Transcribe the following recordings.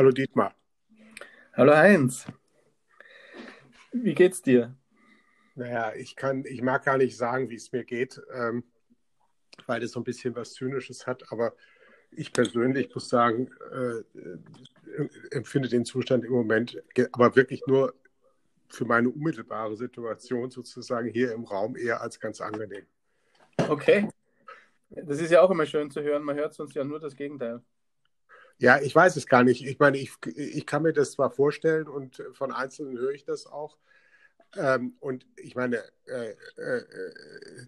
Hallo Dietmar. Hallo Heinz. Wie geht's dir? Naja, ich kann, ich mag gar nicht sagen, wie es mir geht, ähm, weil das so ein bisschen was Zynisches hat, aber ich persönlich muss sagen, äh, empfinde den Zustand im Moment, aber wirklich nur für meine unmittelbare Situation sozusagen hier im Raum eher als ganz angenehm. Okay. Das ist ja auch immer schön zu hören. Man hört sonst ja nur das Gegenteil. Ja, ich weiß es gar nicht. Ich meine, ich, ich kann mir das zwar vorstellen und von Einzelnen höre ich das auch. Ähm, und ich meine, äh, äh, äh,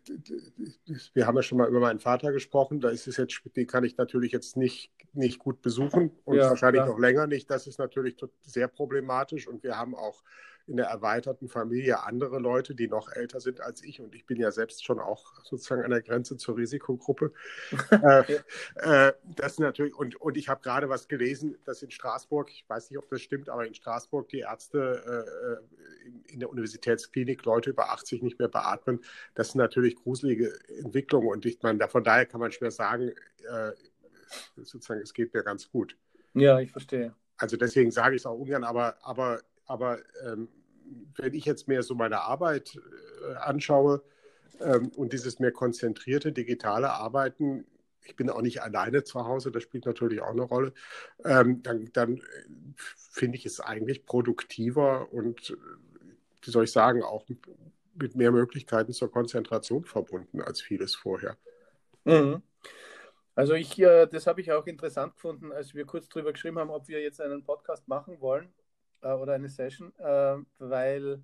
wir haben ja schon mal über meinen Vater gesprochen. Da ist es jetzt, den kann ich natürlich jetzt nicht, nicht gut besuchen und ja, wahrscheinlich klar. noch länger nicht. Das ist natürlich sehr problematisch. Und wir haben auch in der erweiterten Familie andere Leute, die noch älter sind als ich. Und ich bin ja selbst schon auch sozusagen an der Grenze zur Risikogruppe. äh, äh, das natürlich, und, und ich habe gerade was gelesen, dass in Straßburg, ich weiß nicht, ob das stimmt, aber in Straßburg die Ärzte äh, in, in, der Universitätsklinik Leute über 80 nicht mehr beatmen. Das sind natürlich gruselige Entwicklungen. Und ich meine, von daher kann man schwer sagen, äh, sozusagen, es geht mir ganz gut. Ja, ich verstehe. Also deswegen sage ich es auch ungern, aber, aber aber ähm, wenn ich jetzt mehr so meine Arbeit äh, anschaue ähm, und dieses mehr konzentrierte digitale Arbeiten, ich bin auch nicht alleine zu Hause, das spielt natürlich auch eine Rolle, ähm, dann, dann äh, finde ich es eigentlich produktiver und, äh, wie soll ich sagen, auch mit mehr Möglichkeiten zur Konzentration verbunden als vieles vorher. Mhm. Also ich, das habe ich auch interessant gefunden, als wir kurz darüber geschrieben haben, ob wir jetzt einen Podcast machen wollen äh, oder eine Session, äh, weil,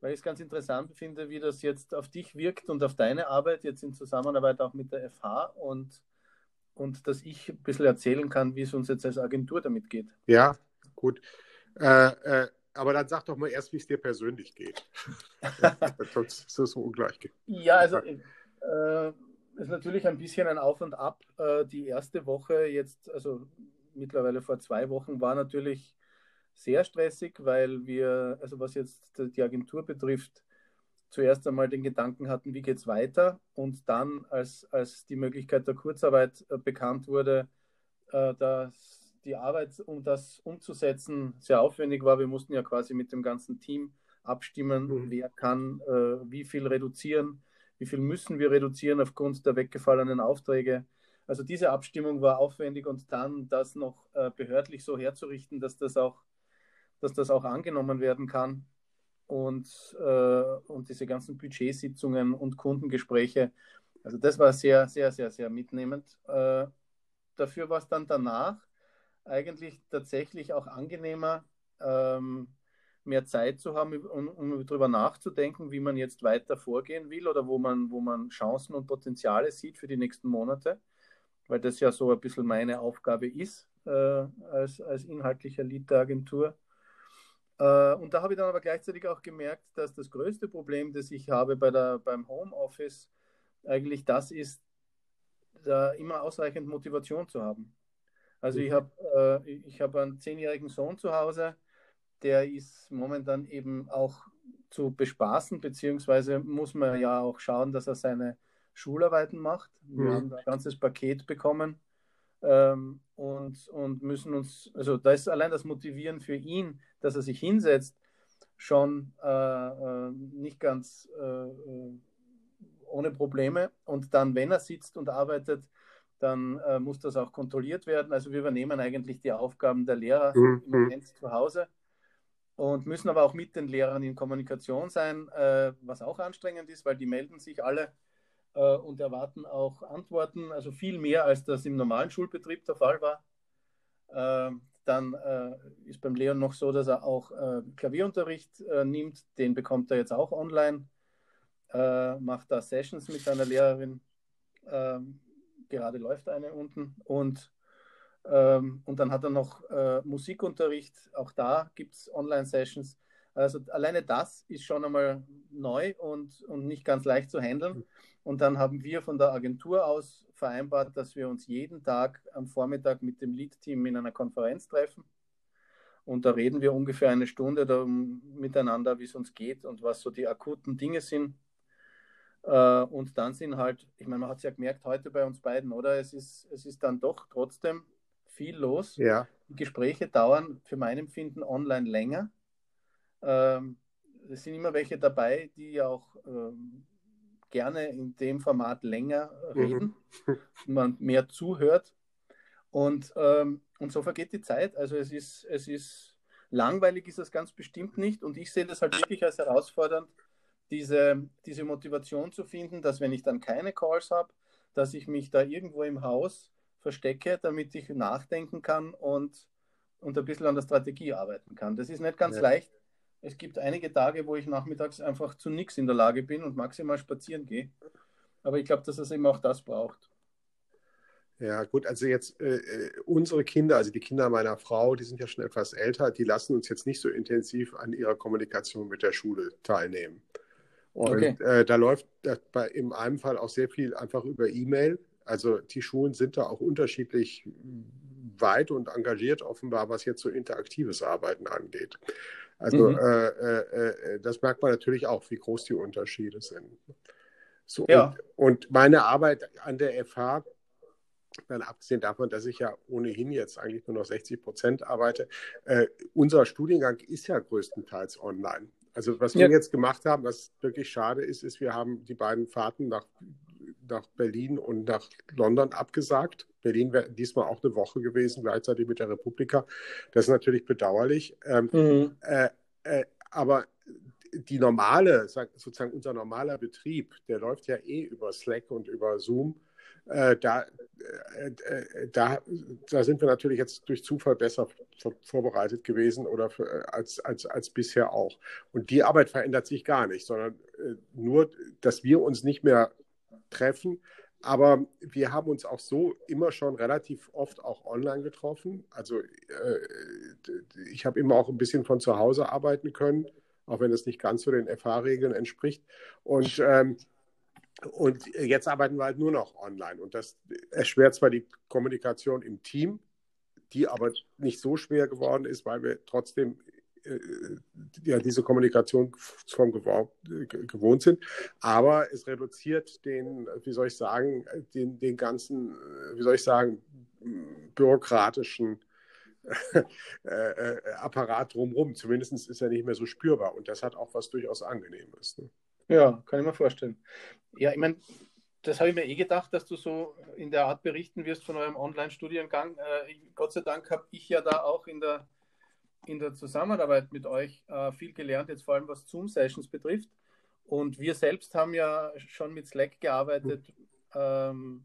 weil ich es ganz interessant finde, wie das jetzt auf dich wirkt und auf deine Arbeit, jetzt in Zusammenarbeit auch mit der FH und, und dass ich ein bisschen erzählen kann, wie es uns jetzt als Agentur damit geht. Ja, gut. Äh, äh aber dann sag doch mal erst, wie es dir persönlich geht. Sonst ist es so ungleich. Ja, also äh, ist natürlich ein bisschen ein Auf und Ab. Äh, die erste Woche jetzt, also mittlerweile vor zwei Wochen, war natürlich sehr stressig, weil wir, also was jetzt die Agentur betrifft, zuerst einmal den Gedanken hatten, wie geht es weiter und dann, als, als die Möglichkeit der Kurzarbeit äh, bekannt wurde, äh, dass die Arbeit, um das umzusetzen, sehr aufwendig war. Wir mussten ja quasi mit dem ganzen Team abstimmen, mhm. wer kann äh, wie viel reduzieren, wie viel müssen wir reduzieren aufgrund der weggefallenen Aufträge. Also diese Abstimmung war aufwendig und dann das noch äh, behördlich so herzurichten, dass das auch dass das auch angenommen werden kann. Und, äh, und diese ganzen Budgetsitzungen und Kundengespräche, also das war sehr, sehr, sehr, sehr mitnehmend. Äh, dafür war es dann danach eigentlich tatsächlich auch angenehmer, ähm, mehr Zeit zu haben, um, um darüber nachzudenken, wie man jetzt weiter vorgehen will oder wo man, wo man Chancen und Potenziale sieht für die nächsten Monate, weil das ja so ein bisschen meine Aufgabe ist äh, als, als inhaltlicher Lead der Agentur. Äh, und da habe ich dann aber gleichzeitig auch gemerkt, dass das größte Problem, das ich habe bei der, beim Homeoffice, eigentlich das ist, da immer ausreichend Motivation zu haben. Also ich mhm. habe äh, ich hab einen zehnjährigen Sohn zu Hause, der ist momentan eben auch zu bespaßen, beziehungsweise muss man ja auch schauen, dass er seine Schularbeiten macht. Wir mhm. haben ein ganzes Paket bekommen ähm, und, und müssen uns, also da ist allein das Motivieren für ihn, dass er sich hinsetzt, schon äh, äh, nicht ganz äh, äh, ohne Probleme. Und dann, wenn er sitzt und arbeitet, dann äh, muss das auch kontrolliert werden. Also wir übernehmen eigentlich die Aufgaben der Lehrer mhm. im Moment zu Hause und müssen aber auch mit den Lehrern in Kommunikation sein, äh, was auch anstrengend ist, weil die melden sich alle äh, und erwarten auch Antworten, also viel mehr, als das im normalen Schulbetrieb der Fall war. Äh, dann äh, ist beim Leon noch so, dass er auch äh, Klavierunterricht äh, nimmt, den bekommt er jetzt auch online, äh, macht da Sessions mit seiner Lehrerin, ähm, gerade läuft eine unten und ähm, und dann hat er noch Musikunterricht, auch da gibt es Online-Sessions. Also alleine das ist schon einmal neu und, und nicht ganz leicht zu handeln. Und dann haben wir von der Agentur aus vereinbart, dass wir uns jeden Tag am Vormittag mit dem Lead-Team in einer Konferenz treffen. Und da reden wir ungefähr eine Stunde darum, miteinander, wie es uns geht und was so die akuten Dinge sind. Äh, und dann sind halt, ich meine, man hat es ja gemerkt heute bei uns beiden, oder? Es ist, es ist dann doch trotzdem viel los. Ja. die Gespräche dauern für mein Empfinden online länger. Ähm, es sind immer welche dabei, die auch ähm, gerne in dem Format länger mhm. reden, mhm. man mehr zuhört. Und, ähm, und so vergeht die Zeit. Also es ist, es ist langweilig ist das ganz bestimmt nicht. Und ich sehe das halt wirklich als herausfordernd, diese, diese Motivation zu finden, dass wenn ich dann keine Calls habe, dass ich mich da irgendwo im Haus verstecke, damit ich nachdenken kann und, und ein bisschen an der Strategie arbeiten kann. Das ist nicht ganz ja. leicht. Es gibt einige Tage, wo ich nachmittags einfach zu nichts in der Lage bin und maximal spazieren gehe. Aber ich glaube, dass es eben auch das braucht. Ja, gut, also jetzt äh, äh, unsere Kinder, also die Kinder meiner Frau, die sind ja schon etwas älter, die lassen uns jetzt nicht so intensiv an ihrer Kommunikation mit der Schule teilnehmen. Und okay. äh, da läuft bei, in einem Fall auch sehr viel einfach über E-Mail. Also die Schulen sind da auch unterschiedlich weit und engagiert offenbar, was jetzt so interaktives Arbeiten angeht. Also mhm. äh, äh, äh das merkt man natürlich auch, wie groß die Unterschiede sind. So, ja. und, und meine Arbeit an der FH dann abgesehen davon, dass ich ja ohnehin jetzt eigentlich nur noch 60 Prozent arbeite, äh, unser Studiengang ist ja größtenteils online. Also was ja. wir jetzt gemacht haben, was wirklich schade ist, ist, wir haben die beiden Fahrten nach, nach Berlin und nach London abgesagt. Berlin wäre diesmal auch eine Woche gewesen, gleichzeitig mit der Republika. Das ist natürlich bedauerlich. Ähm, mhm. äh, äh, aber die normale, sozusagen unser normaler Betrieb, der läuft ja eh über Slack und über Zoom. Äh, da, äh, äh, da, da sind wir natürlich jetzt durch Zufall besser vorbereitet gewesen oder für, als, als, als bisher auch. Und die Arbeit verändert sich gar nicht, sondern nur, dass wir uns nicht mehr treffen. Aber wir haben uns auch so immer schon relativ oft auch online getroffen. Also ich habe immer auch ein bisschen von zu Hause arbeiten können, auch wenn es nicht ganz so den FH-Regeln entspricht. Und ähm, und jetzt arbeiten wir halt nur noch online. Und das erschwert zwar die Kommunikation im Team, die aber nicht so schwer geworden ist, weil wir trotzdem äh, ja, diese Kommunikationsform gewohnt sind. Aber es reduziert den, wie soll ich sagen, den, den ganzen, wie soll ich sagen, bürokratischen äh, äh, Apparat drumherum. Zumindest ist er nicht mehr so spürbar. Und das hat auch was durchaus Angenehmes. Ne? Ja, kann ich mir vorstellen. Ja, ich meine, das habe ich mir eh gedacht, dass du so in der Art berichten wirst von eurem Online-Studiengang. Äh, Gott sei Dank habe ich ja da auch in der, in der Zusammenarbeit mit euch äh, viel gelernt, jetzt vor allem was Zoom-Sessions betrifft. Und wir selbst haben ja schon mit Slack gearbeitet. Ähm,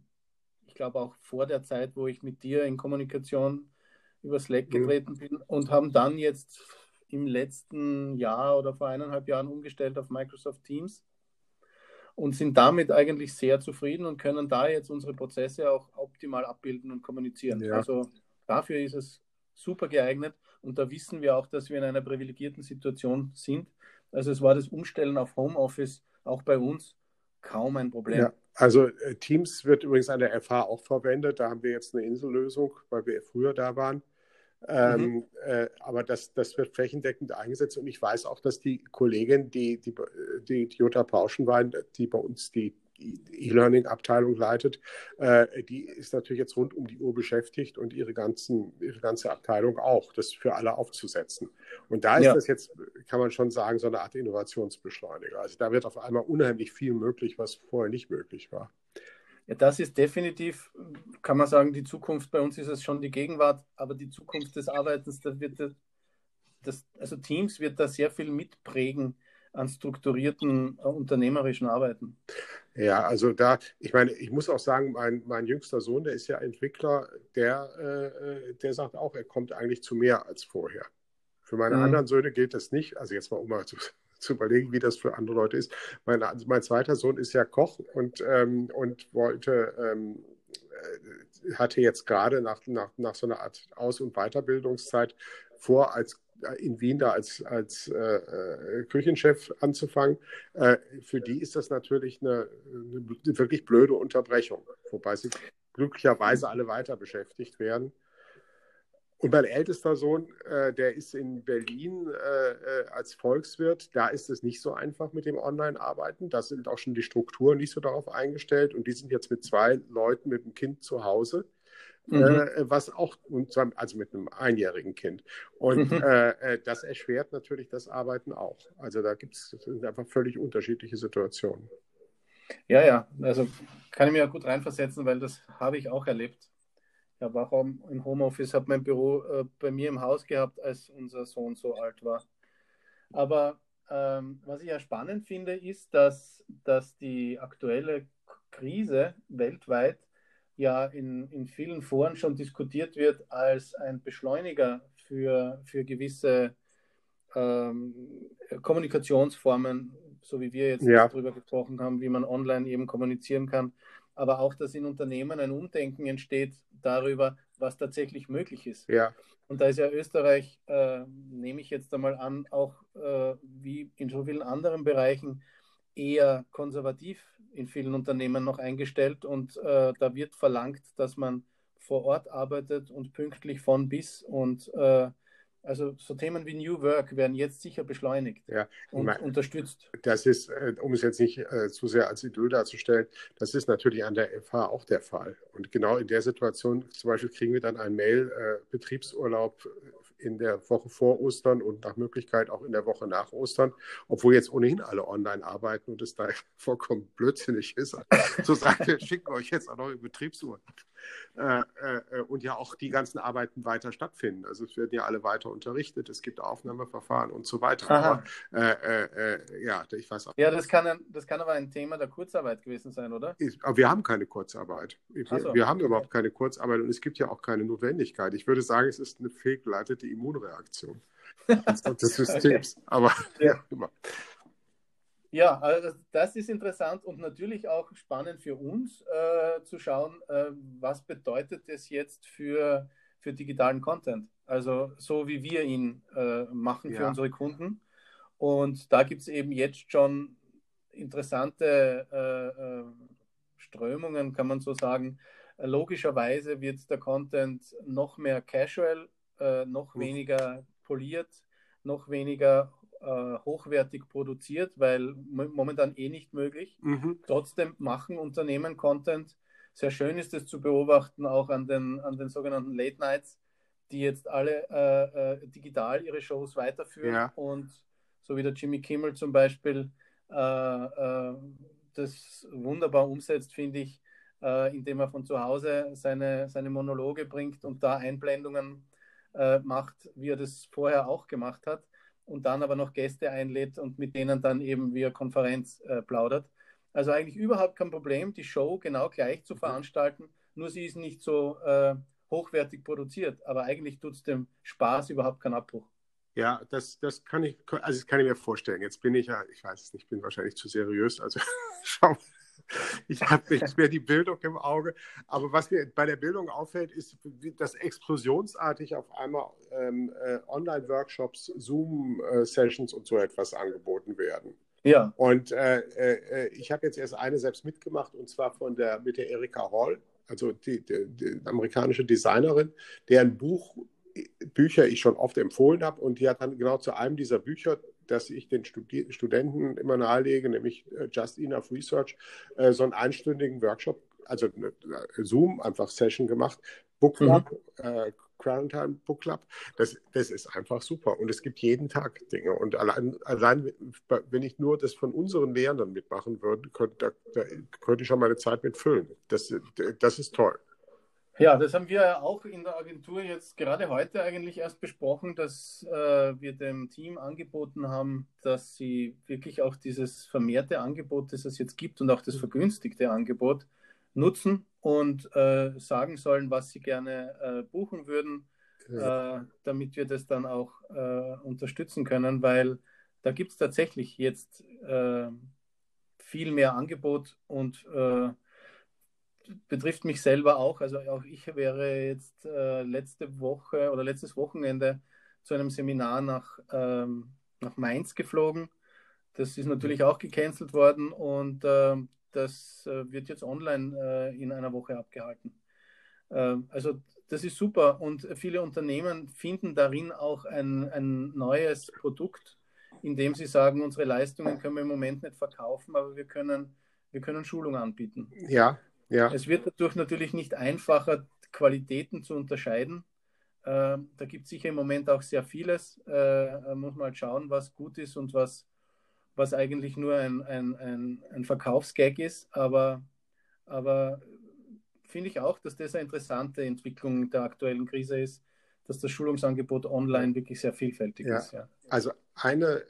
ich glaube auch vor der Zeit, wo ich mit dir in Kommunikation über Slack mhm. getreten bin und haben dann jetzt im letzten Jahr oder vor eineinhalb Jahren umgestellt auf Microsoft Teams und sind damit eigentlich sehr zufrieden und können da jetzt unsere Prozesse auch optimal abbilden und kommunizieren. Ja. Also dafür ist es super geeignet und da wissen wir auch, dass wir in einer privilegierten Situation sind. Also es war das Umstellen auf Homeoffice auch bei uns kaum ein Problem. Ja, also äh, Teams wird übrigens an der FH auch verwendet. Da haben wir jetzt eine Insellösung, weil wir früher da waren. Ähm, mhm. äh, aber das, das wird flächendeckend eingesetzt und ich weiß auch, dass die Kollegin, die, die, die, die Jutta Pauschenwein, die bei uns die E-Learning-Abteilung leitet, äh, die ist natürlich jetzt rund um die Uhr beschäftigt und ihre, ganzen, ihre ganze Abteilung auch, das für alle aufzusetzen. Und da ist ja. das jetzt, kann man schon sagen, so eine Art Innovationsbeschleuniger. Also da wird auf einmal unheimlich viel möglich, was vorher nicht möglich war. Ja, das ist definitiv, kann man sagen, die Zukunft. Bei uns ist es schon die Gegenwart, aber die Zukunft des Arbeitens, da wird das, also Teams wird da sehr viel mitprägen an strukturierten äh, unternehmerischen Arbeiten. Ja, also da, ich meine, ich muss auch sagen, mein, mein jüngster Sohn, der ist ja Entwickler, der, äh, der sagt auch, er kommt eigentlich zu mehr als vorher. Für meine mhm. anderen Söhne gilt das nicht. Also jetzt mal um mal zu, zu überlegen, wie das für andere Leute ist. Mein, mein zweiter Sohn ist ja Koch und, ähm, und wollte, ähm, äh, hatte jetzt gerade nach, nach, nach so einer Art Aus- und Weiterbildungszeit vor, als in Wien da als, als äh, äh, Küchenchef anzufangen. Äh, für die ist das natürlich eine, eine, wirklich blöde Unterbrechung, wobei sie glücklicherweise alle weiter beschäftigt werden. Und mein ältester Sohn, äh, der ist in Berlin äh, äh, als Volkswirt. Da ist es nicht so einfach mit dem Online-Arbeiten. Da sind auch schon die Strukturen nicht so darauf eingestellt. Und die sind jetzt mit zwei Leuten mit dem Kind zu Hause. Mhm. Äh, was auch, und zwar, also mit einem einjährigen Kind. Und mhm. äh, äh das erschwert natürlich das Arbeiten auch. Also da gibt es einfach völlig unterschiedliche Situationen. Ja, ja, also kann ich mir ja gut reinversetzen, weil das habe ich auch erlebt. Ich habe auch im Homeoffice, habe mein Büro äh, bei mir im Haus gehabt, als unser Sohn so alt war. Aber ähm, was ich ja spannend finde, ist, dass, dass die aktuelle Krise weltweit ja in, in vielen Foren schon diskutiert wird als ein Beschleuniger für, für gewisse ähm, Kommunikationsformen, so wie wir jetzt ja. darüber gesprochen haben, wie man online eben kommunizieren kann, aber auch, dass in Unternehmen ein Umdenken entsteht darüber, was tatsächlich möglich ist. Ja. Und da ist ja Österreich, äh, nehme ich jetzt einmal an, auch äh, wie in so vielen anderen Bereichen eher konservativ in vielen Unternehmen noch eingestellt und äh, da wird verlangt, dass man vor Ort arbeitet und pünktlich von bis und äh, also so Themen wie New Work werden jetzt sicher beschleunigt ja, und meine, unterstützt. Das ist, äh, um es jetzt nicht äh, zu sehr als Idyll darzustellen, das ist natürlich an der FH auch der Fall. Und genau in der Situation, zum Beispiel kriegen wir dann ein Mail, äh, Betriebsurlaub in der Woche vor Ostern und nach Möglichkeit auch in der Woche nach Ostern, obwohl jetzt ohnehin alle online arbeiten und es da vollkommen blödsinnig ist, zu sagen, wir schicken euch jetzt auch noch in Betriebsuhr. Äh, äh, und ja auch die ganzen Arbeiten weiter stattfinden. Also es werden ja alle weiter unterrichtet, es gibt Aufnahmeverfahren und so weiter. Aber, äh, äh, äh, ja, ich weiß auch. Ja, das kann, das kann aber ein Thema der Kurzarbeit gewesen sein, oder? Ist, aber wir haben keine Kurzarbeit. Wir, so. wir haben überhaupt keine Kurzarbeit und es gibt ja auch keine Notwendigkeit. Ich würde sagen, es ist eine fehlgeleitete Immunreaktion des Systems. okay. Aber ja, immer. Ja, also das ist interessant und natürlich auch spannend für uns äh, zu schauen, äh, was bedeutet es jetzt für, für digitalen Content. Also so wie wir ihn äh, machen für ja. unsere Kunden. Und da gibt es eben jetzt schon interessante äh, äh, Strömungen, kann man so sagen. Logischerweise wird der Content noch mehr casual, äh, noch weniger poliert, noch weniger äh, hochwertig produziert, weil momentan eh nicht möglich. Mhm. Trotzdem machen Unternehmen Content. Sehr schön ist es zu beobachten, auch an den, an den sogenannten Late Nights, die jetzt alle äh, äh, digital ihre Shows weiterführen ja. und so wie der Jimmy Kimmel zum Beispiel äh, äh das wunderbar umsetzt, finde ich, indem er von zu Hause seine, seine Monologe bringt und da Einblendungen macht, wie er das vorher auch gemacht hat und dann aber noch Gäste einlädt und mit denen dann eben via Konferenz äh, plaudert. Also eigentlich überhaupt kein Problem, die Show genau gleich zu veranstalten, nur sie ist nicht so äh, hochwertig produziert, aber eigentlich tut es dem Spaß überhaupt keinen Abbruch. Ja, das, das kann ich, also das kann ich mir vorstellen. Jetzt bin ich ja, ich weiß es nicht, ich bin wahrscheinlich zu seriös, also schau, ich habe nicht mehr die Bildung im Auge. Aber was mir bei der Bildung auffällt, ist, dass explosionsartig auf einmal ähm, äh, Online-Workshops, Zoom-Sessions und so etwas angeboten werden. Ja. Und äh, äh, ich habe jetzt erst eine selbst mitgemacht und zwar von der mit der Erika Hall, also die, die, die amerikanische Designerin, deren Buch Bücher ich schon oft empfohlen habe und die hat dann genau zu einem dieser Bücher dass ich den Studi Studenten immer nahelege, nämlich äh, Just Enough Research, äh, so einen einstündigen Workshop, also eine Zoom einfach Session gemacht, Book Club, mhm. äh, Quarantine Book Club. Das, das ist einfach super. Und es gibt jeden Tag Dinge. Und allein, allein wenn ich nur das von unseren Lehrern mitmachen würde, könnte, da, da könnte ich schon meine Zeit mitfüllen. Das, das ist toll. Ja, das haben wir ja auch in der Agentur jetzt gerade heute eigentlich erst besprochen, dass äh, wir dem Team angeboten haben, dass sie wirklich auch dieses vermehrte Angebot, das es jetzt gibt und auch das vergünstigte Angebot nutzen und äh, sagen sollen, was sie gerne äh, buchen würden, ja. Äh, damit wir das dann auch äh, unterstützen können, weil da gibt es tatsächlich jetzt äh, viel mehr Angebot und betrifft mich selber auch. Also auch ich wäre jetzt äh, letzte Woche oder letztes Wochenende zu einem Seminar nach, ähm, nach Mainz geflogen. Das ist natürlich auch gecancelt worden und äh, das äh, wird jetzt online äh, in einer Woche abgehalten. Ähm, also das ist super und viele Unternehmen finden darin auch ein, ein neues Produkt, indem sie sagen, unsere Leistungen können wir im Moment nicht verkaufen, aber wir können, wir können Schulung anbieten. Ja, ja. Es wird dadurch natürlich nicht einfacher, Qualitäten zu unterscheiden. Äh, da gibt es sicher im Moment auch sehr vieles. Äh, muss man halt schauen, was gut ist und was, was eigentlich nur ein, ein, ein, ein Verkaufsgag ist. Aber, aber finde ich auch, dass das eine interessante Entwicklung der aktuellen Krise ist, dass das Schulungsangebot online wirklich sehr vielfältig ja. ist. Ja. Also eine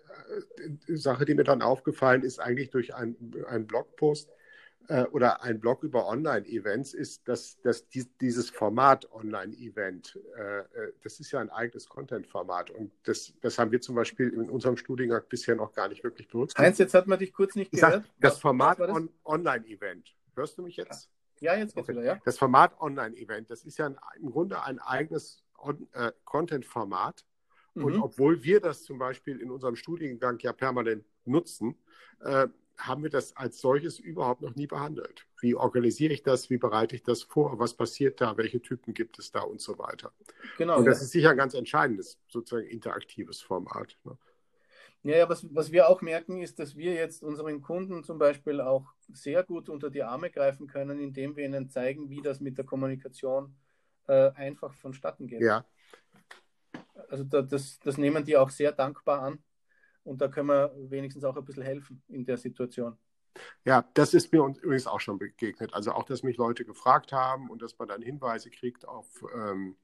äh, Sache, die mir dann aufgefallen ist, eigentlich durch einen Blogpost, äh, oder ein Blog über Online-Events ist, dass, dass die, dieses Format Online-Event, äh, äh, das ist ja ein eigenes Content-Format und das, das haben wir zum Beispiel in unserem Studiengang bisher noch gar nicht wirklich benutzt. Heinz, jetzt hat man dich kurz nicht gehört. Sag, das Format on, Online-Event, hörst du mich jetzt? Ja, jetzt geht's okay. wieder, ja. Das Format Online-Event, das ist ja ein, im Grunde ein eigenes äh, Content-Format. Und mhm. obwohl wir das zum Beispiel in unserem Studiengang ja permanent nutzen, äh, haben wir das als solches überhaupt noch nie behandelt. Wie organisiere ich das? Wie bereite ich das vor? Was passiert da? Welche Typen gibt es da und so weiter? Genau. Und das ja. ist sicher ein ganz entscheidendes, sozusagen interaktives Format. Ne? Ja, ja was, was wir auch merken, ist, dass wir jetzt unseren Kunden zum Beispiel auch sehr gut unter die Arme greifen können, indem wir ihnen zeigen, wie das mit der Kommunikation äh, einfach vonstatten geht. Ja. Also da, das, das nehmen die auch sehr dankbar an und da können wir wenigstens auch ein bisschen helfen in der Situation. Ja, das ist mir übrigens auch schon begegnet. Also auch, dass mich Leute gefragt haben und dass man dann Hinweise kriegt auf, ähm,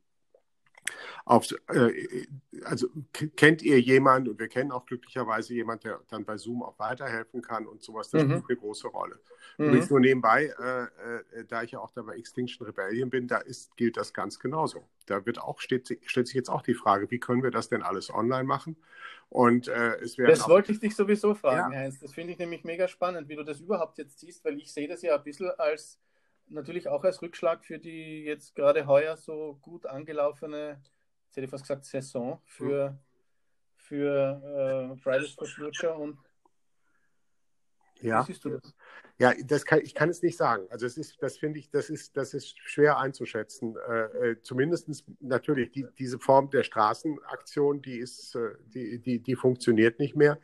auf äh, also kennt ihr jemanden und wir kennen auch glücklicherweise jemanden, der dann bei Zoom auch weiterhelfen kann und sowas, das mhm. spielt eine große Rolle. Mhm. Übrigens nur nebenbei, äh, äh, da ich ja auch da bei Extinction Rebellion bin, da ist, gilt das ganz genauso. Da wird auch, steht, stellt sich jetzt auch die Frage, wie können wir das denn alles online machen? Und äh, es Das wollte ich dich sowieso fragen, ja. Heinz. Das finde ich nämlich mega spannend, wie du das überhaupt jetzt siehst, weil ich sehe das ja ein bisschen als natürlich auch als Rückschlag für die jetzt gerade heuer so gut angelaufene, jetzt hätte ich fast gesagt, Saison für, für äh, Fridays for Future und ja. Wie siehst du das? Ja, das kann, ich kann es nicht sagen. Also es ist, das finde ich, das ist, das ist schwer einzuschätzen. Äh, äh, Zumindest natürlich die, diese Form der Straßenaktion, die ist, äh, die, die, die funktioniert nicht mehr.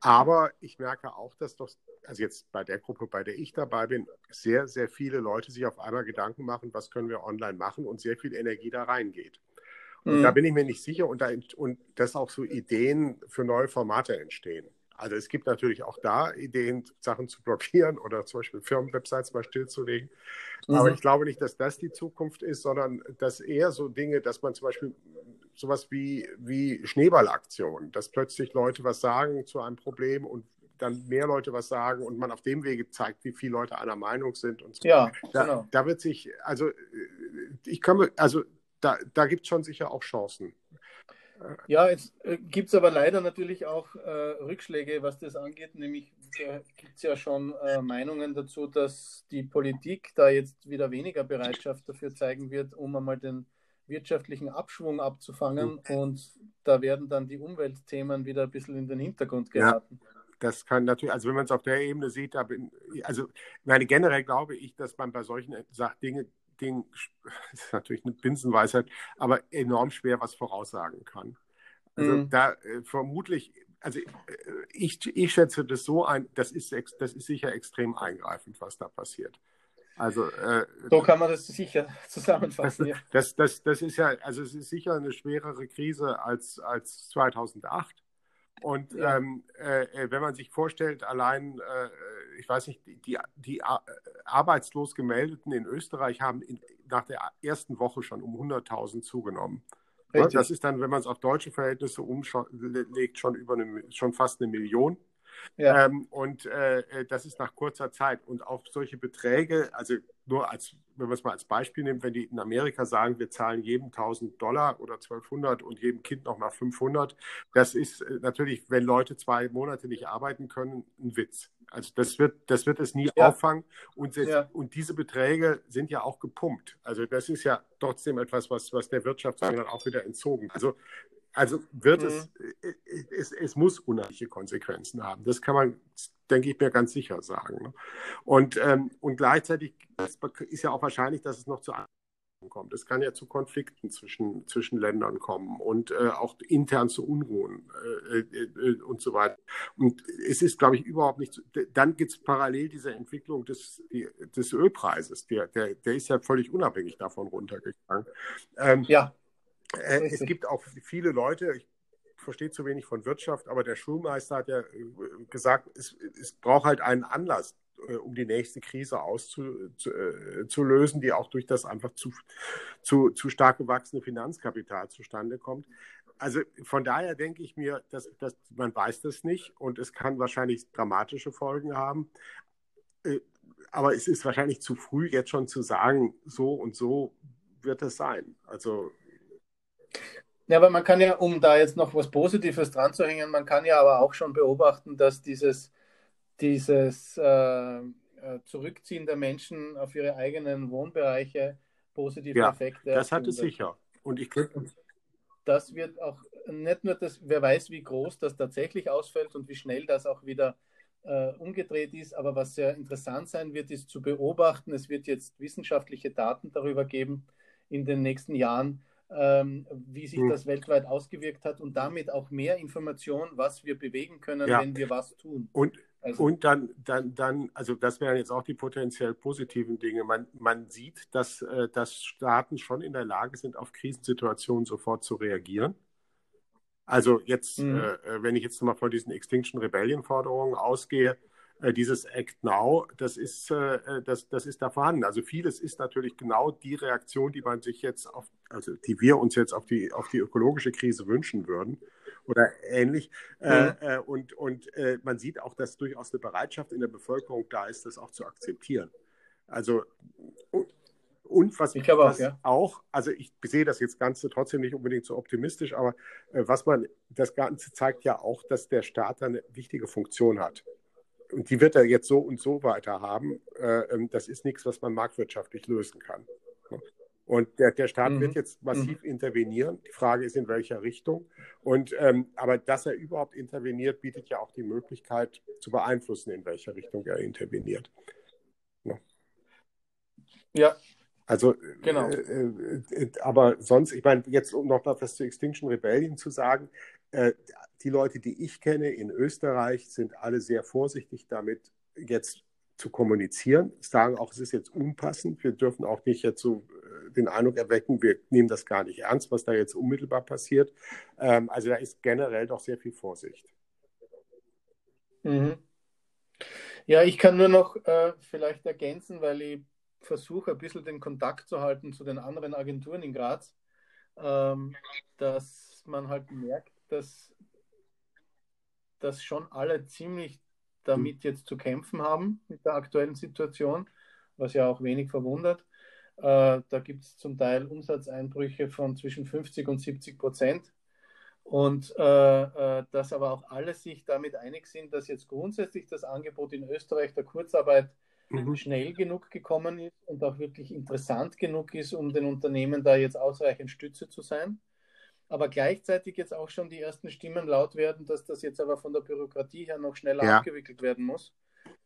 Aber ich merke auch, dass doch, also jetzt bei der Gruppe, bei der ich dabei bin, sehr, sehr viele Leute sich auf einmal Gedanken machen, was können wir online machen und sehr viel Energie da reingeht. Und mhm. da bin ich mir nicht sicher und, da, und dass auch so Ideen für neue Formate entstehen. Also es gibt natürlich auch da Ideen, Sachen zu blockieren oder zum Beispiel Firmenwebsites mal stillzulegen. Mhm. Aber ich glaube nicht, dass das die Zukunft ist, sondern dass eher so Dinge, dass man zum Beispiel sowas wie, wie Schneeballaktionen, dass plötzlich Leute was sagen zu einem Problem und dann mehr Leute was sagen und man auf dem Wege zeigt, wie viele Leute einer Meinung sind und so. Ja, da, genau. da wird sich, also ich komme, also da, da gibt es schon sicher auch Chancen. Ja, jetzt äh, gibt es aber leider natürlich auch äh, Rückschläge, was das angeht. Nämlich gibt es ja schon äh, Meinungen dazu, dass die Politik da jetzt wieder weniger Bereitschaft dafür zeigen wird, um einmal den wirtschaftlichen Abschwung abzufangen. Und da werden dann die Umweltthemen wieder ein bisschen in den Hintergrund geraten. Ja. Das kann natürlich, also wenn man es auf der Ebene sieht, da bin, also meine generell glaube ich, dass man bei solchen Dingen Ding, das ist natürlich eine Binsenweisheit, aber enorm schwer was voraussagen kann. Also mhm. da äh, vermutlich, also äh, ich, ich schätze das so ein, das ist, das ist sicher extrem eingreifend, was da passiert. Also, äh, so kann man das sicher zusammenfassen. Ja. Das, das, das ist ja, also es ist sicher eine schwerere Krise als, als 2008. Und ja. ähm, äh, äh, wenn man sich vorstellt, allein, äh, ich weiß nicht, die, die arbeitslos gemeldeten in Österreich haben in, nach der ersten Woche schon um 100.000 zugenommen. Richtig. Das ist dann, wenn man es auf deutsche Verhältnisse umlegt, schon, über eine, schon fast eine Million. Ja. Ähm, und äh, äh, das ist nach kurzer Zeit. Und auch solche Beträge, also nur als, wenn man es mal als Beispiel nimmt, wenn die in Amerika sagen, wir zahlen jedem 1000 Dollar oder 1200 und jedem Kind nochmal 500, das ist äh, natürlich, wenn Leute zwei Monate nicht arbeiten können, ein Witz. Also das wird, das wird es nie ja. auffangen. Und, das, ja. und diese Beträge sind ja auch gepumpt. Also das ist ja trotzdem etwas, was, was der Wirtschaft dann auch wieder entzogen. Also also wird mhm. es, äh, es, es muss unheimliche Konsequenzen haben. Das kann man, denke ich mir, ganz sicher sagen. Ne? Und, ähm, und gleichzeitig ist ja auch wahrscheinlich, dass es noch zu kommt. Es kann ja zu Konflikten zwischen, zwischen Ländern kommen und äh, auch intern zu Unruhen äh, äh, äh und so weiter. Und es ist, glaube ich, überhaupt nicht. Dann gibt es parallel diese Entwicklung des, des Ölpreises. Der, der, der ist ja völlig unabhängig davon runtergegangen. Ähm, ja. Äh, es gibt auch viele Leute, ich verstehe zu wenig von Wirtschaft, aber der Schulmeister hat ja äh, gesagt, es, es braucht halt einen Anlass, äh, um die nächste Krise auszulösen, äh, die auch durch das einfach zu, zu, zu stark gewachsene Finanzkapital zustande kommt. Also von daher denke ich mir, dass, dass man weiß das nicht und es kann wahrscheinlich dramatische Folgen haben. Aber es ist wahrscheinlich zu früh, jetzt schon zu sagen, so und so wird es sein. Also ja, aber man kann ja, um da jetzt noch was Positives dran zu hängen, man kann ja aber auch schon beobachten, dass dieses, dieses äh, äh Zurückziehen der Menschen auf ihre eigenen Wohnbereiche positive ja, Effekte. Das hat es sicher. Und ich glaube, das wird auch nicht nur das, wer weiß, wie groß das tatsächlich ausfällt und wie schnell das auch wieder äh, umgedreht ist, aber was sehr interessant sein wird, ist zu beobachten. Es wird jetzt wissenschaftliche Daten darüber geben in den nächsten Jahren, ähm, wie sich hm. das weltweit ausgewirkt hat und damit auch mehr Information, was wir bewegen können, ja. wenn wir was tun. Und, also, und dann, dann, dann, also das wären jetzt auch die potenziell positiven Dinge. Man, man sieht, dass, äh, dass Staaten schon in der Lage sind, auf Krisensituationen sofort zu reagieren. Also jetzt, mhm. äh, wenn ich jetzt mal von diesen Extinction Rebellion Forderungen ausgehe, dieses Act Now, das ist, äh, das, das ist da vorhanden. Also vieles ist natürlich genau die Reaktion, die man sich jetzt auf, also die wir uns jetzt auf die, auf die ökologische Krise wünschen würden oder ähnlich. Mhm. Äh, und und äh, man sieht auch, dass durchaus eine Bereitschaft in der Bevölkerung da ist, das auch zu akzeptieren. Also und was ich was auch, ja. auch, also ich sehe das jetzt Ganze trotzdem nicht unbedingt so optimistisch, aber äh, was man, das Ganze zeigt ja auch, dass der Staat eine wichtige Funktion hat und die wird er jetzt so und so weiter haben. Äh, ähm, das ist nichts, was man marktwirtschaftlich lösen kann. Und der, der Staat mhm. wird jetzt massiv mhm. intervenieren. Die Frage ist, in welcher Richtung. Und, ähm, aber dass er überhaupt interveniert, bietet ja auch die Möglichkeit zu beeinflussen, in welcher Richtung er interveniert. Ja. ja. Also, genau. Äh, äh, aber sonst, ich meine, jetzt um noch was zu Extinction Rebellion zu sagen, äh, die Leute, die ich kenne in Österreich, sind alle sehr vorsichtig damit, jetzt zu kommunizieren, sagen auch, es ist jetzt unpassend. Wir dürfen auch nicht jetzt so äh, den Eindruck erwecken, wir nehmen das gar nicht ernst, was da jetzt unmittelbar passiert. Ähm, also da ist generell doch sehr viel Vorsicht. Mhm. Ja, ich kann nur noch äh, vielleicht ergänzen, weil ich versuche ein bisschen den Kontakt zu halten zu den anderen Agenturen in Graz, ähm, dass man halt merkt, dass dass schon alle ziemlich damit hm. jetzt zu kämpfen haben mit der aktuellen Situation, was ja auch wenig verwundert. Äh, da gibt es zum Teil Umsatzeinbrüche von zwischen 50 und 70 Prozent. Und äh, äh, dass aber auch alle sich damit einig sind, dass jetzt grundsätzlich das Angebot in Österreich der Kurzarbeit mhm. schnell genug gekommen ist und auch wirklich interessant genug ist, um den Unternehmen da jetzt ausreichend Stütze zu sein aber gleichzeitig jetzt auch schon die ersten Stimmen laut werden, dass das jetzt aber von der Bürokratie her noch schneller ja. abgewickelt werden muss,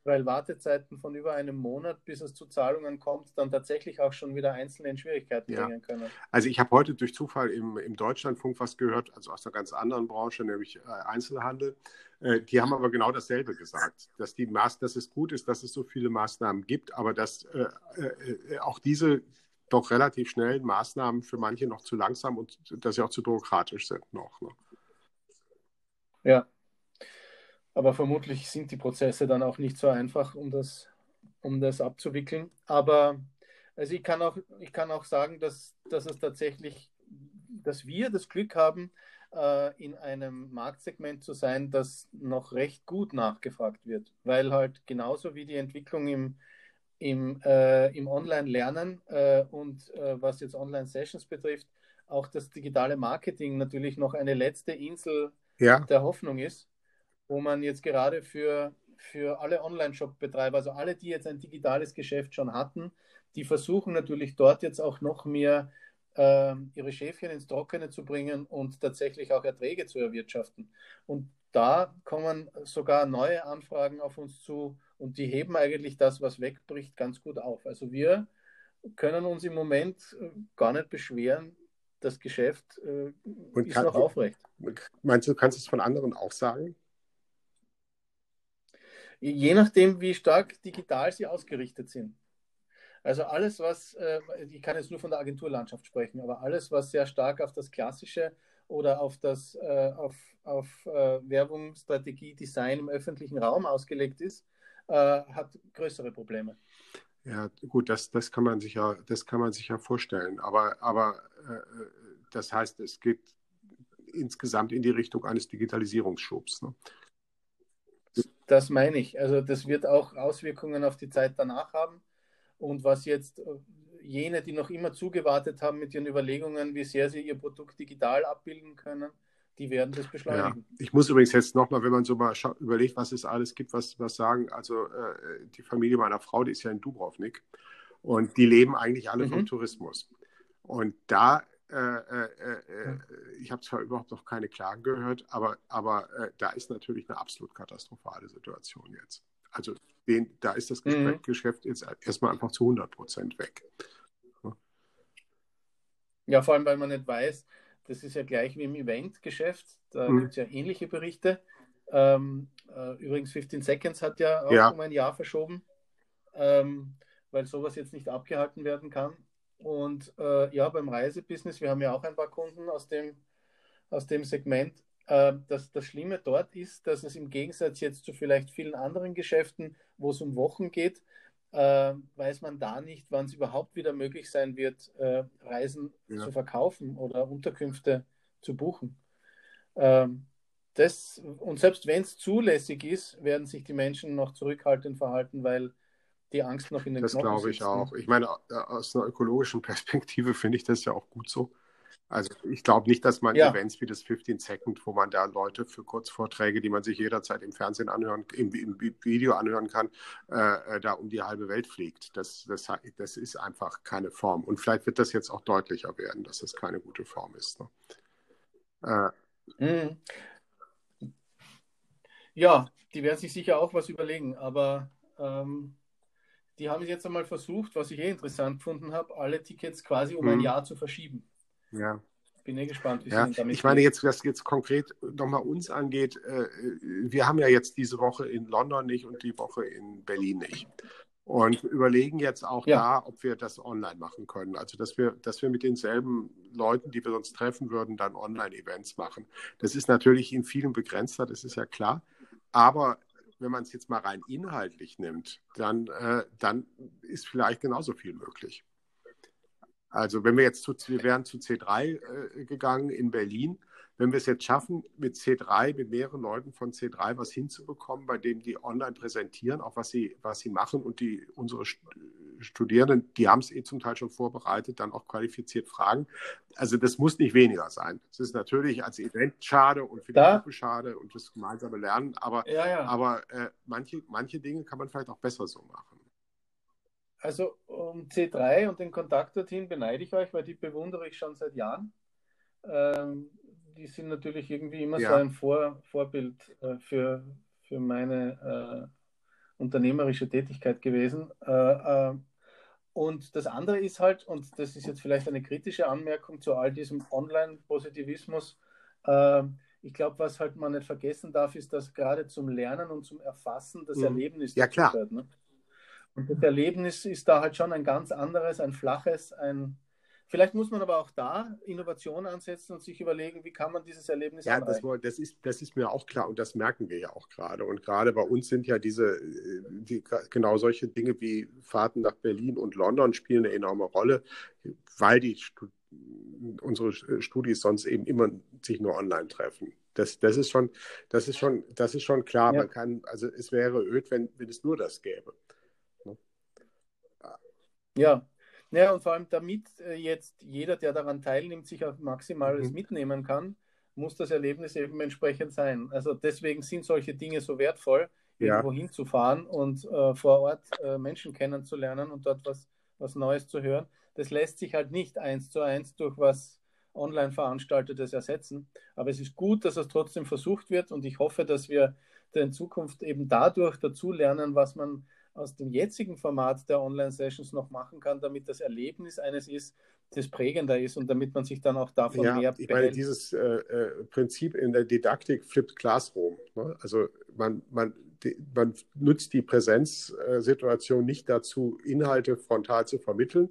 weil Wartezeiten von über einem Monat, bis es zu Zahlungen kommt, dann tatsächlich auch schon wieder Einzelne in Schwierigkeiten ja. bringen können. Also ich habe heute durch Zufall im, im Deutschlandfunk was gehört, also aus einer ganz anderen Branche, nämlich äh, Einzelhandel. Äh, die haben aber genau dasselbe gesagt, dass, die Maß, dass es gut ist, dass es so viele Maßnahmen gibt, aber dass äh, äh auch diese doch relativ schnell Maßnahmen für manche noch zu langsam und dass sie auch zu bürokratisch sind noch. Ne? Ja, aber vermutlich sind die Prozesse dann auch nicht so einfach, um das, um das abzuwickeln. Aber also ich kann auch, ich kann auch sagen, dass, dass es tatsächlich, dass wir das Glück haben, äh, in einem Marktsegment zu sein, das noch recht gut nachgefragt wird, weil halt genauso wie die Entwicklung im im, äh, im Online-Lernen äh, und äh, was jetzt Online-Sessions betrifft, auch das digitale Marketing natürlich noch eine letzte Insel ja. der Hoffnung ist, wo man jetzt gerade für, für alle Online-Shop-Betreiber, also alle, die jetzt ein digitales Geschäft schon hatten, die versuchen natürlich dort jetzt auch noch mehr äh, ihre Schäfchen ins Trockene zu bringen und tatsächlich auch Erträge zu erwirtschaften. Und da kommen sogar neue Anfragen auf uns zu und die heben eigentlich das, was wegbricht, ganz gut auf. Also wir können uns im Moment äh, gar nicht beschweren. Das Geschäft äh, ist kann, noch aufrecht. Meinst du, kannst du es von anderen auch sagen? Je nachdem, wie stark digital sie ausgerichtet sind. Also alles, was, äh, ich kann jetzt nur von der Agenturlandschaft sprechen, aber alles, was sehr stark auf das Klassische oder auf das äh, auf, auf äh, Werbung, Strategie, Design im öffentlichen Raum ausgelegt ist, äh, hat größere Probleme. Ja, gut, das, das kann man sich ja, das kann man sich ja vorstellen. Aber, aber äh, das heißt, es geht insgesamt in die Richtung eines Digitalisierungsschubs. Ne? Das meine ich. Also das wird auch Auswirkungen auf die Zeit danach haben. Und was jetzt äh, jene, die noch immer zugewartet haben mit ihren Überlegungen, wie sehr sie ihr Produkt digital abbilden können, die werden das beschleunigen. Ja. Ich muss übrigens jetzt nochmal, wenn man so mal überlegt, was es alles gibt, was, was sagen. Also äh, die Familie meiner Frau, die ist ja in Dubrovnik und die leben eigentlich alle mhm. vom Tourismus. Und da, äh, äh, äh ich habe zwar überhaupt noch keine Klagen gehört, aber, aber äh, da ist natürlich eine absolut katastrophale Situation jetzt. Also den, da ist das mhm. Geschäft jetzt erstmal einfach zu 100 Prozent weg. Ja, vor allem, weil man nicht weiß, das ist ja gleich wie im Eventgeschäft, da mhm. gibt es ja ähnliche Berichte. Ähm, äh, übrigens, 15 Seconds hat ja auch ja. um ein Jahr verschoben, ähm, weil sowas jetzt nicht abgehalten werden kann. Und äh, ja, beim Reisebusiness, wir haben ja auch ein paar Kunden aus dem, aus dem Segment. Äh, das, das Schlimme dort ist, dass es im Gegensatz jetzt zu vielleicht vielen anderen Geschäften, wo es um Wochen geht, äh, weiß man da nicht, wann es überhaupt wieder möglich sein wird, äh, Reisen ja. zu verkaufen oder Unterkünfte zu buchen. Ähm, das, und selbst wenn es zulässig ist, werden sich die Menschen noch zurückhaltend verhalten, weil die Angst noch in den das Knochen Das glaube ich auch. Ich meine, aus einer ökologischen Perspektive finde ich das ja auch gut so. Also ich glaube nicht, dass man ja. Events wie das 15 Second, wo man da Leute für Kurzvorträge, die man sich jederzeit im Fernsehen anhören, im, im Video anhören kann, äh, äh, da um die halbe Welt fliegt. Das, das, das ist einfach keine Form. Und vielleicht wird das jetzt auch deutlicher werden, dass das keine gute Form ist. Ne? Äh, mhm. Ja, die werden sich sicher auch was überlegen, aber ähm, die haben es jetzt einmal versucht, was ich eh interessant gefunden habe, alle Tickets quasi um mhm. ein Jahr zu verschieben. Ja. Bin eh gespannt, wie ja, es damit Ich meine, jetzt, was jetzt konkret nochmal uns angeht, äh, wir haben ja jetzt diese Woche in London nicht und die Woche in Berlin nicht. Und überlegen jetzt auch ja. da, ob wir das online machen können. Also, dass wir, dass wir mit denselben Leuten, die wir sonst treffen würden, dann Online-Events machen. Das ist natürlich in vielen begrenzter, das ist ja klar. Aber wenn man es jetzt mal rein inhaltlich nimmt, dann, äh, dann ist vielleicht genauso viel möglich. Also wenn wir jetzt zu, wir wären zu C3 äh, gegangen in Berlin, wenn wir es jetzt schaffen, mit C3, mit mehreren Leuten von C3 was hinzubekommen, bei dem die online präsentieren, auch was sie, was sie machen und die unsere Studierenden, die haben es eh zum Teil schon vorbereitet, dann auch qualifiziert fragen. Also das muss nicht weniger sein. Es ist natürlich als Event schade und für die Gruppe schade und das gemeinsame Lernen, aber, ja, ja. aber äh, manche, manche Dinge kann man vielleicht auch besser so machen. Also um C3 und den Kontakt dorthin beneide ich euch, weil die bewundere ich schon seit Jahren. Ähm, die sind natürlich irgendwie immer ja. so ein Vor Vorbild äh, für, für meine äh, unternehmerische Tätigkeit gewesen. Äh, äh, und das andere ist halt, und das ist jetzt vielleicht eine kritische Anmerkung zu all diesem Online-Positivismus, äh, ich glaube, was halt man nicht vergessen darf, ist, dass gerade zum Lernen und zum Erfassen das mhm. Erlebnis ja, klar. Gehört, ne? Und das Erlebnis ist da halt schon ein ganz anderes, ein flaches, ein. Vielleicht muss man aber auch da Innovation ansetzen und sich überlegen, wie kann man dieses Erlebnis Ja, das, das, ist, das ist mir auch klar und das merken wir ja auch gerade. Und gerade bei uns sind ja diese, die, genau solche Dinge wie Fahrten nach Berlin und London spielen eine enorme Rolle, weil die unsere Studis sonst eben immer sich nur online treffen. Das, das ist schon, das ist schon, das ist schon klar. Ja. Man kann, also es wäre öd, wenn, wenn es nur das gäbe. Ja. Ja, und vor allem damit äh, jetzt jeder, der daran teilnimmt, sich auch Maximales mhm. mitnehmen kann, muss das Erlebnis eben entsprechend sein. Also deswegen sind solche Dinge so wertvoll, ja. irgendwo hinzufahren und äh, vor Ort äh, Menschen kennenzulernen und dort was, was Neues zu hören. Das lässt sich halt nicht eins zu eins durch was online veranstaltetes ersetzen. Aber es ist gut, dass es trotzdem versucht wird und ich hoffe, dass wir in Zukunft eben dadurch dazu lernen, was man aus dem jetzigen Format der Online-Sessions noch machen kann, damit das Erlebnis eines ist, das prägender ist und damit man sich dann auch davon ja, mehr ich meine, dieses äh, äh, Prinzip in der Didaktik Flipped Classroom. Ne? Also man, man, die, man nutzt die Präsenzsituation nicht dazu, Inhalte frontal zu vermitteln,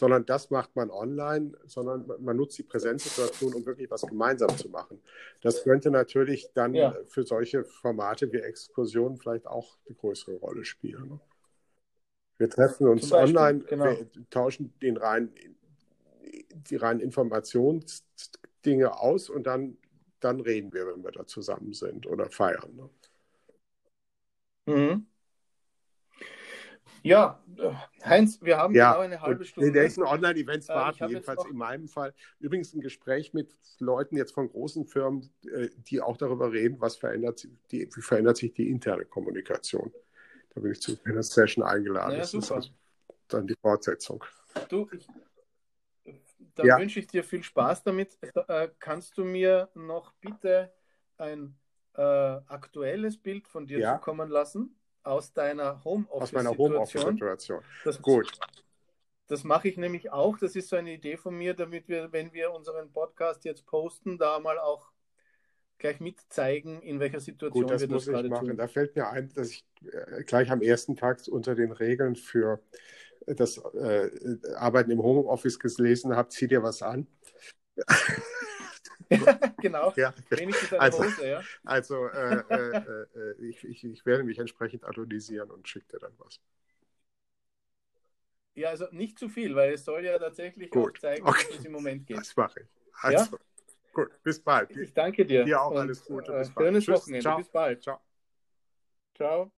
sondern das macht man online, sondern man nutzt die Präsenzsituation, um wirklich was gemeinsam zu machen. Das könnte natürlich dann ja. für solche Formate wie Exkursionen vielleicht auch eine größere Rolle spielen. Ne? Wir treffen uns Beispiel, online, genau. wir tauschen den rein, die reinen Informationsdinge aus und dann, dann reden wir, wenn wir da zusammen sind oder feiern. Ne? Mhm. Ja, Heinz, wir haben ja, genau eine halbe Stunde. In welchen Online-Events äh, warten, jedenfalls in meinem Fall. Übrigens ein Gespräch mit Leuten jetzt von großen Firmen, äh, die auch darüber reden, was verändert, die, wie verändert sich die interne Kommunikation. Da bin ich zu einer Session eingeladen. Ja, das super. ist also dann die Fortsetzung. Du, ich, dann ja. wünsche ich dir viel Spaß damit. Äh, kannst du mir noch bitte ein äh, aktuelles Bild von dir ja. zukommen lassen? Aus deiner Homeoffice-Situation. Aus meiner Homeoffice-Situation. Gut. Das mache ich nämlich auch. Das ist so eine Idee von mir, damit wir, wenn wir unseren Podcast jetzt posten, da mal auch gleich mitzeigen, in welcher Situation Gut, das wir das ich machen. Tun. Da fällt mir ein, dass ich äh, gleich am ersten Tag unter den Regeln für das äh, Arbeiten im Homeoffice gelesen habe, zieh dir was an. genau. Ja. Wenigstens eine also, Hose, ja. Also äh, äh, äh, ich, ich, ich, werde mich entsprechend adonisieren und schicke dir dann was. Ja, also nicht zu viel, weil es soll ja tatsächlich Gut. auch zeigen, okay. wie es im Moment geht. Das mache ich. Also, ja? Gut, bis bald. Ich danke dir. Dir auch und, alles Gute. Bis bald. Schönes Tschüss, Wochenende. Ciao. Bis bald. Ciao. Ciao.